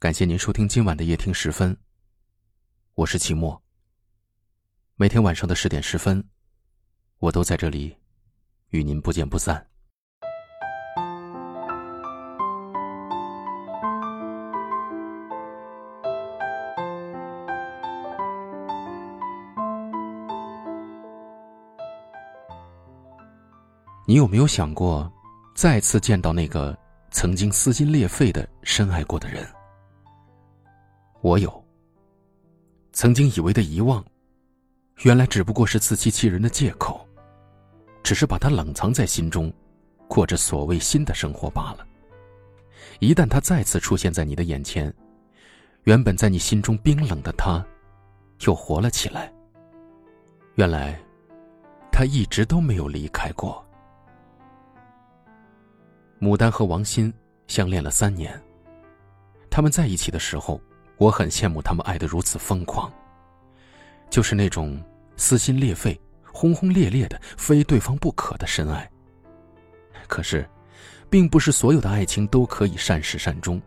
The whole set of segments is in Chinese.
感谢您收听今晚的夜听十分。我是齐墨。每天晚上的十点十分，我都在这里，与您不见不散。你有没有想过，再次见到那个曾经撕心裂肺的深爱过的人？我有。曾经以为的遗忘，原来只不过是自欺欺人的借口，只是把他冷藏在心中，过着所谓新的生活罢了。一旦他再次出现在你的眼前，原本在你心中冰冷的他，又活了起来。原来，他一直都没有离开过。牡丹和王鑫相恋了三年，他们在一起的时候。我很羡慕他们爱得如此疯狂，就是那种撕心裂肺、轰轰烈烈的、非对方不可的深爱。可是，并不是所有的爱情都可以善始善终。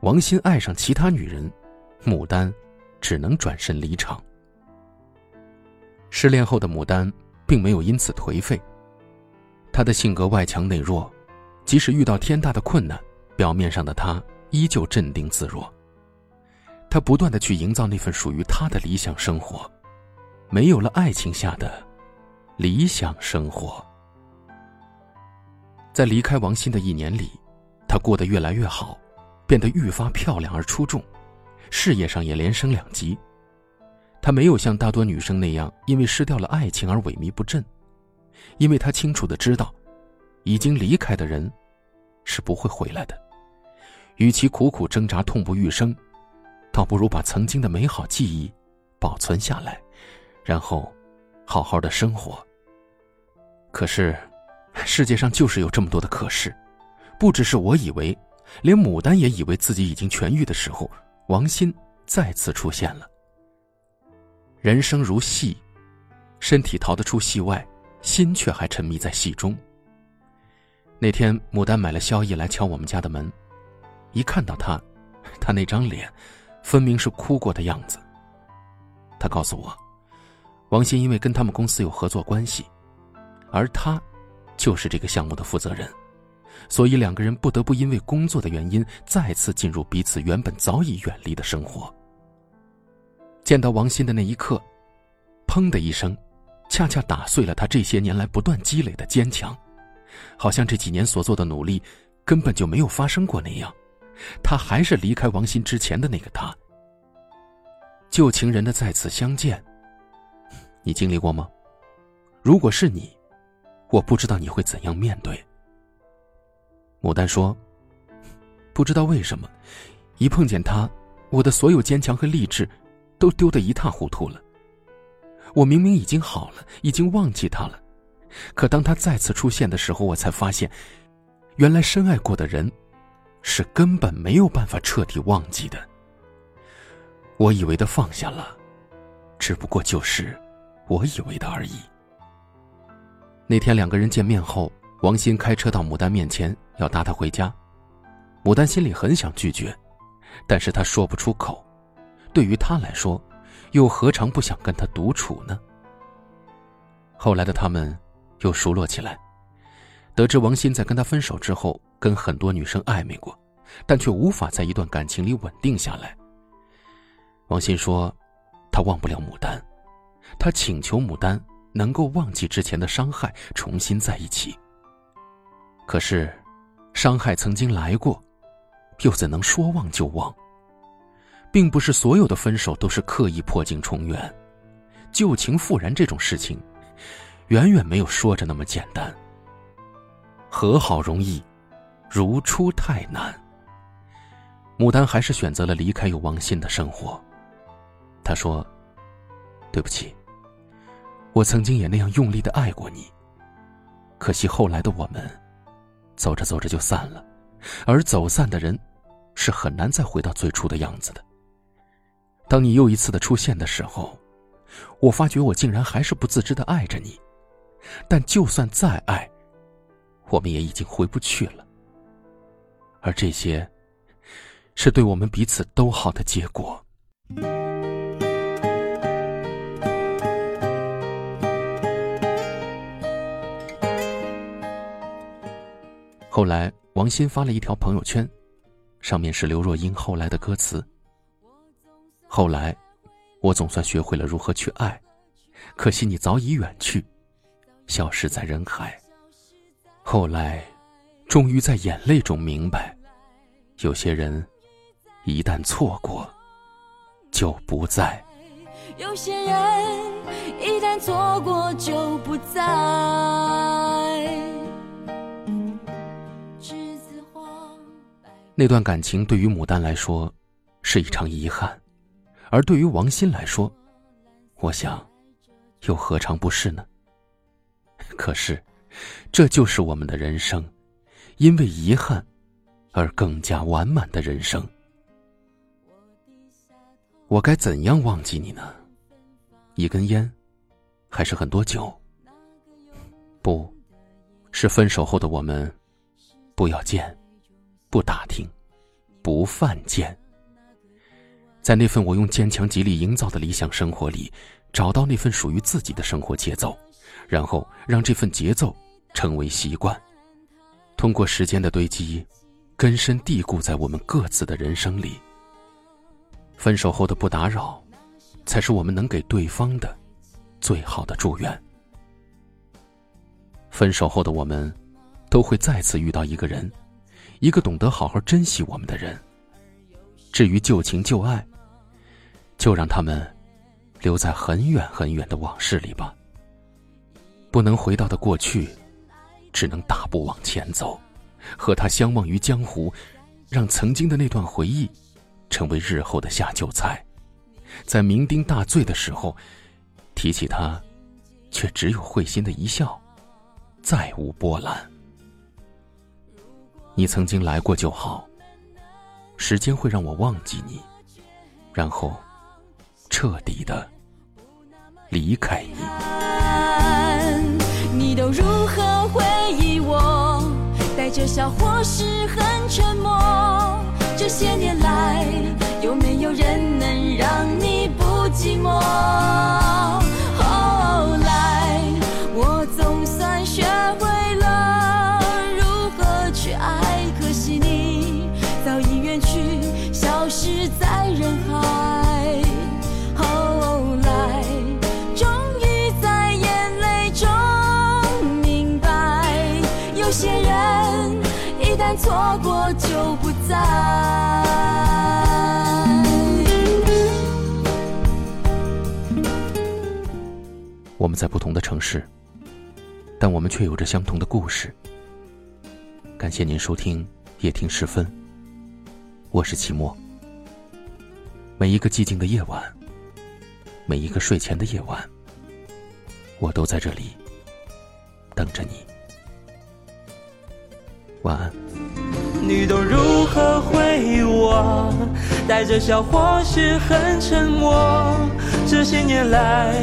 王鑫爱上其他女人，牡丹只能转身离场。失恋后的牡丹并没有因此颓废，她的性格外强内弱，即使遇到天大的困难，表面上的她依旧镇定自若。他不断的去营造那份属于他的理想生活，没有了爱情下的理想生活。在离开王鑫的一年里，他过得越来越好，变得愈发漂亮而出众，事业上也连升两级。他没有像大多女生那样因为失掉了爱情而萎靡不振，因为他清楚的知道，已经离开的人是不会回来的，与其苦苦挣扎、痛不欲生。倒不如把曾经的美好记忆保存下来，然后好好的生活。可是，世界上就是有这么多的可是，不只是我以为，连牡丹也以为自己已经痊愈的时候，王鑫再次出现了。人生如戏，身体逃得出戏外，心却还沉迷在戏中。那天，牡丹买了宵夜来敲我们家的门，一看到他，他那张脸。分明是哭过的样子。他告诉我，王鑫因为跟他们公司有合作关系，而他就是这个项目的负责人，所以两个人不得不因为工作的原因再次进入彼此原本早已远离的生活。见到王鑫的那一刻，砰的一声，恰恰打碎了他这些年来不断积累的坚强，好像这几年所做的努力根本就没有发生过那样。他还是离开王鑫之前的那个他。旧情人的再次相见，你经历过吗？如果是你，我不知道你会怎样面对。牡丹说：“不知道为什么，一碰见他，我的所有坚强和励志，都丢得一塌糊涂了。我明明已经好了，已经忘记他了，可当他再次出现的时候，我才发现，原来深爱过的人。”是根本没有办法彻底忘记的。我以为的放下了，只不过就是我以为的而已。那天两个人见面后，王鑫开车到牡丹面前要搭她回家，牡丹心里很想拒绝，但是她说不出口。对于他来说，又何尝不想跟他独处呢？后来的他们又熟络起来。得知王鑫在跟他分手之后，跟很多女生暧昧过，但却无法在一段感情里稳定下来。王鑫说：“他忘不了牡丹，他请求牡丹能够忘记之前的伤害，重新在一起。可是，伤害曾经来过，又怎能说忘就忘？并不是所有的分手都是刻意破镜重圆，旧情复燃这种事情，远远没有说着那么简单。”和好容易，如初太难。牡丹还是选择了离开有王鑫的生活。他说：“对不起，我曾经也那样用力的爱过你。可惜后来的我们，走着走着就散了，而走散的人，是很难再回到最初的样子的。当你又一次的出现的时候，我发觉我竟然还是不自知的爱着你。但就算再爱，我们也已经回不去了，而这些，是对我们彼此都好的结果。后来，王鑫发了一条朋友圈，上面是刘若英后来的歌词。后来，我总算学会了如何去爱，可惜你早已远去，消失在人海。后来，终于在眼泪中明白，有些人一旦错过，就不在；有些人一旦错过就不在。那段感情对于牡丹来说，是一场遗憾；而对于王鑫来说，我想，又何尝不是呢？可是，这就是我们的人生，因为遗憾，而更加完满的人生。我该怎样忘记你呢？一根烟，还是很多酒？不，是分手后的我们，不要见。不打听，不犯贱。在那份我用坚强极力营造的理想生活里，找到那份属于自己的生活节奏，然后让这份节奏成为习惯，通过时间的堆积，根深蒂固在我们各自的人生里。分手后的不打扰，才是我们能给对方的最好的祝愿。分手后的我们，都会再次遇到一个人。一个懂得好好珍惜我们的人。至于旧情旧爱，就让他们留在很远很远的往事里吧。不能回到的过去，只能大步往前走，和他相忘于江湖，让曾经的那段回忆成为日后的下酒菜。在酩酊大醉的时候，提起他，却只有会心的一笑，再无波澜。你曾经来过就好。时间会让我忘记你，然后彻底的离开你。你都如何回忆我？带着笑或是很沉默？这些年来，有没有人能让你不寂寞？我们在不同的城市，但我们却有着相同的故事。感谢您收听夜听时分，我是齐墨。每一个寂静的夜晚，每一个睡前的夜晚，我都在这里等着你。晚安。你都如何回忆我？带着笑或是很沉默？这些年来，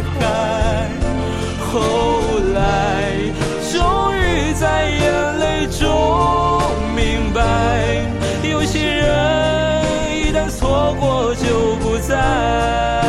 海。后来，终于在眼泪中明白，有些人一旦错过就不再。